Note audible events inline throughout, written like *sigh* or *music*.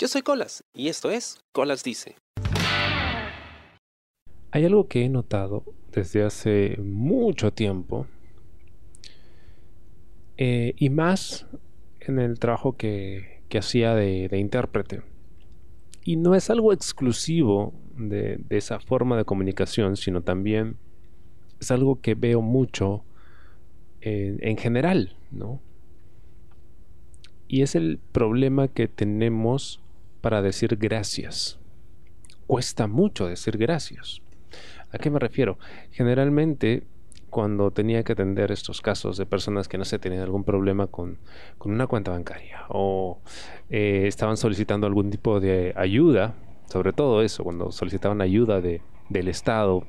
Yo soy Colas y esto es Colas Dice. Hay algo que he notado desde hace mucho tiempo eh, y más en el trabajo que, hacía de, intérprete. Y no es algo exclusivo de, esa forma de comunicación, sino también es algo que veo mucho en, en general, ¿no? Y es el problema que tenemos para decir gracias. Cuesta mucho decir gracias. ¿A qué me refiero? Generalmente cuando tenía que atender estos casos de personas que no sé, tenían algún problema con, una cuenta bancaria o eh, estaban solicitando algún tipo de ayuda, sobre todo eso, cuando solicitaban ayuda de, del Estado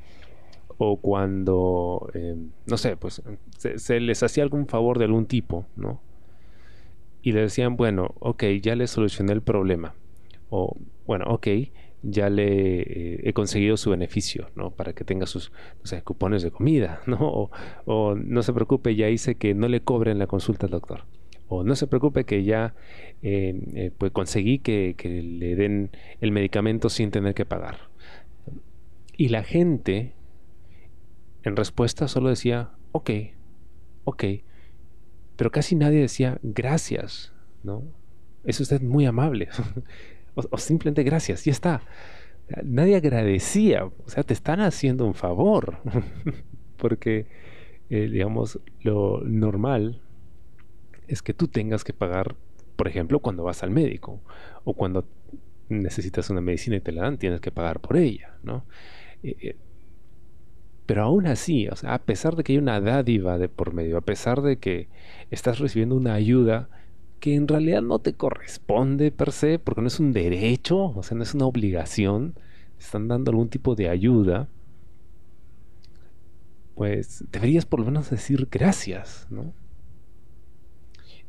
o cuando, eh, no sé, pues se, se, les hacía algún favor de algún tipo, ¿no? Y le decían, bueno, ok, ya le solucioné el problema. O, bueno, ok, ya le eh, he conseguido su beneficio, ¿no? Para que tenga sus, cupones de comida, *laughs* ¿no? O, no se preocupe, ya hice que no le cobren la consulta al doctor. O no se preocupe que ya eh, eh, pues conseguí que, que, le den el medicamento sin tener que pagar. Y la gente, en respuesta, solo decía, ok, ok. Pero casi nadie decía, gracias, ¿no? Es usted muy amable. *laughs* O, simplemente gracias, y está. Nadie agradecía, o sea, te están haciendo un favor. *laughs* Porque, eh, digamos, lo normal es que tú tengas que pagar, por ejemplo, cuando vas al médico o cuando necesitas una medicina y te la dan, tienes que pagar por ella, ¿no? Eh, eh, pero aún así, o sea, a pesar de que hay una dádiva de por medio, a pesar de que estás recibiendo una ayuda, que en realidad no te corresponde per se, porque no es un derecho, o sea, no es una obligación, están dando algún tipo de ayuda, pues deberías por lo menos decir gracias, ¿no?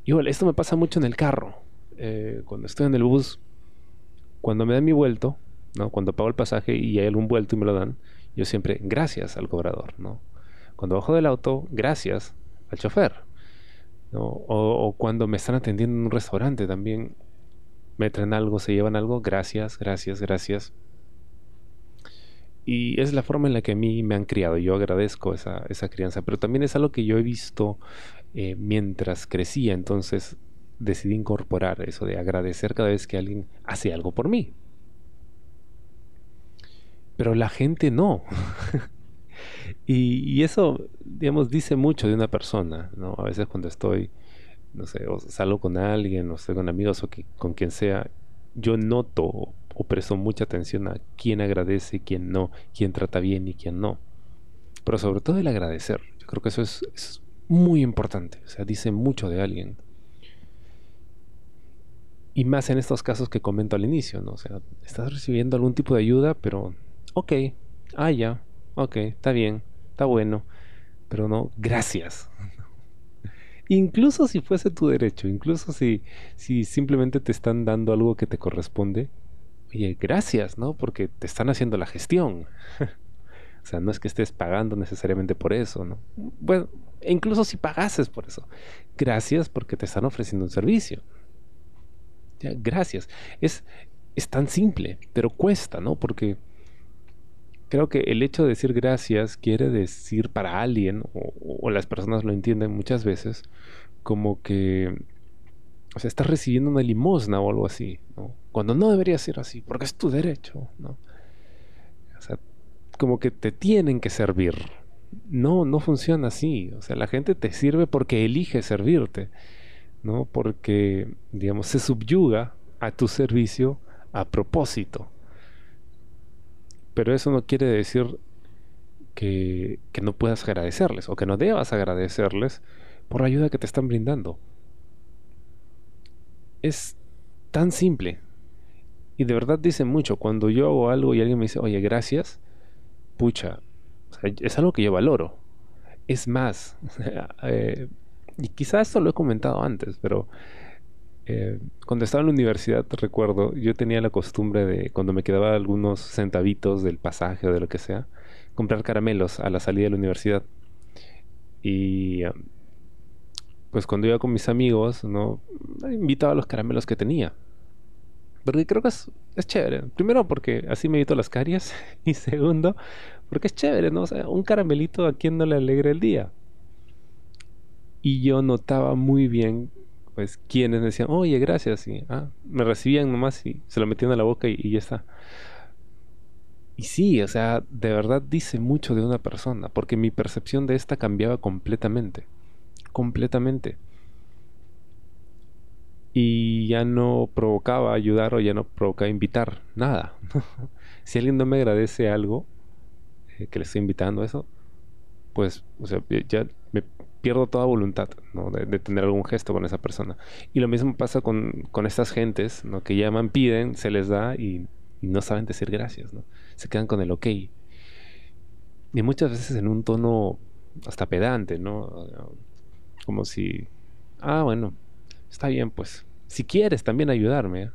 Igual, esto me pasa mucho en el carro. Eh, cuando estoy en el bus, cuando me dan mi vuelto, ¿no? Cuando pago el pasaje y hay algún vuelto y me lo dan, yo siempre gracias al cobrador, ¿no? Cuando bajo del auto, gracias al chofer. O, cuando me están atendiendo en un restaurante también, me traen algo, se llevan algo, gracias, gracias, gracias. Y es la forma en la que a mí me han criado. Yo agradezco esa, esa crianza, pero también es algo que yo he visto eh, mientras crecía. Entonces decidí incorporar eso de agradecer cada vez que alguien hace algo por mí. Pero la gente no. *laughs* Y, eso, digamos, dice mucho de una persona, ¿no? A veces cuando estoy, no sé, o salgo con alguien, o estoy con amigos, o con quien sea, yo noto o, presto mucha atención a quién agradece, quién no, quién trata bien y quién no. Pero sobre todo el agradecer. Yo creo que eso es, es muy importante. O sea, dice mucho de alguien. Y más en estos casos que comento al inicio, ¿no? O sea, estás recibiendo algún tipo de ayuda, pero, ok, ah, ya, ok, está bien, está bueno, pero no, gracias. incluso si fuese tu derecho, incluso si, si simplemente te están dando algo que te corresponde, oye, gracias, ¿no? Porque te están haciendo la gestión. *laughs* o sea, no es que estés pagando necesariamente por eso, ¿no? Bueno, e incluso si pagases por eso, gracias porque te están ofreciendo un servicio. Ya, gracias. Es, es tan simple, pero cuesta, ¿no? Porque creo que el hecho de decir gracias quiere decir para alguien, o, las personas lo entienden muchas veces, como que, o sea, estás recibiendo una limosna o algo así, ¿no? Cuando no debería ser así, porque es tu derecho, ¿no? O sea, como que te tienen que servir. No, no funciona así. O sea, la gente te sirve porque elige servirte, ¿no? Porque, digamos, se subyuga a tu servicio a propósito. Pero eso no quiere decir que, no puedas agradecerles o que no debas agradecerles por la ayuda que te están brindando. Es tan simple. Y de verdad dice mucho. Cuando yo hago algo y alguien me dice, oye, gracias, pucha, es algo que yo valoro. Es más, *laughs* eh, y quizás esto lo he comentado antes, pero eh, cuando estaba en la universidad, recuerdo, yo tenía la costumbre de, cuando me quedaba algunos centavitos del pasaje o de lo que sea, comprar caramelos a la salida de la universidad. Y um, pues cuando iba con mis amigos, ¿no? Invitaba los caramelos que tenía. Porque creo que es, es chévere. Primero porque así me evito las caries. *laughs* Y segundo, porque es chévere, ¿no? O un caramelito a quien no le alegra el día. Y yo notaba muy bien, pues, quienes decían, oye, gracias. Y ah, me recibían nomás y se lo metían a la boca y, y ya está. Y sí, o sea, de verdad dice mucho de una persona, porque mi percepción de esta cambiaba completamente. Completamente y ya no provocaba ayudar o ya no provocaba invitar nada. *laughs* si alguien no me agradece algo eh, que le estoy invitando eso, pues o sea, ya me pierdo toda voluntad ¿no? de, tener algún gesto con esa persona. Y lo mismo pasa con, con estas gentes ¿no? que llaman, piden, se les da y, no saben decir gracias. ¿no? Se quedan con el ok. Y muchas veces en un tono hasta pedante, ¿no? Como si, ah, bueno, está bien, pues, si quieres también ayudarme.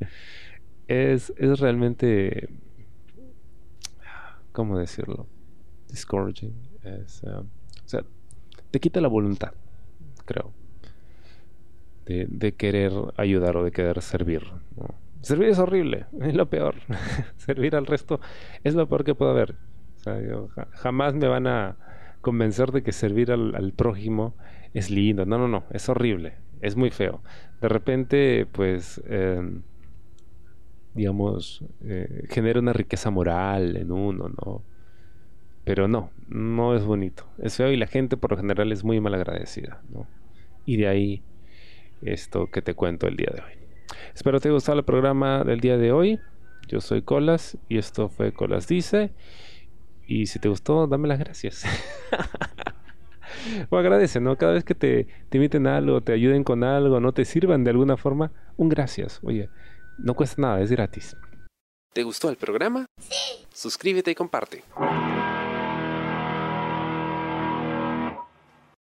*laughs* Es, es realmente, ¿cómo decirlo? Discouraging. Es, um, o sea, te quita la voluntad, creo, de, de querer ayudar o de querer servir. Servir es horrible, *laughs* es lo peor. *laughs* servir al resto es lo peor que puedo haber. O sea, jamás me van a convencer de que servir al, prójimo es lindo. No, no, no, es horrible, es muy feo. De repente, pues, em, digamos, eh, genera una riqueza moral en uno, ¿no? Pero no, no es bonito. Es feo y la gente por lo general es muy mal agradecida, ¿no? Y de ahí esto que te cuento el día de hoy. Espero te haya gustado el programa del día de hoy. Yo soy Colas y esto fue Colas Dice. Y si te gustó, dame las gracias. *laughs* o agradece, ¿no? Cada vez que te, te inviten a algo, te ayuden con algo, no te sirvan de alguna forma, un gracias. Oye, no cuesta nada, es gratis. ¿Te gustó el programa? Sí. Suscríbete y comparte.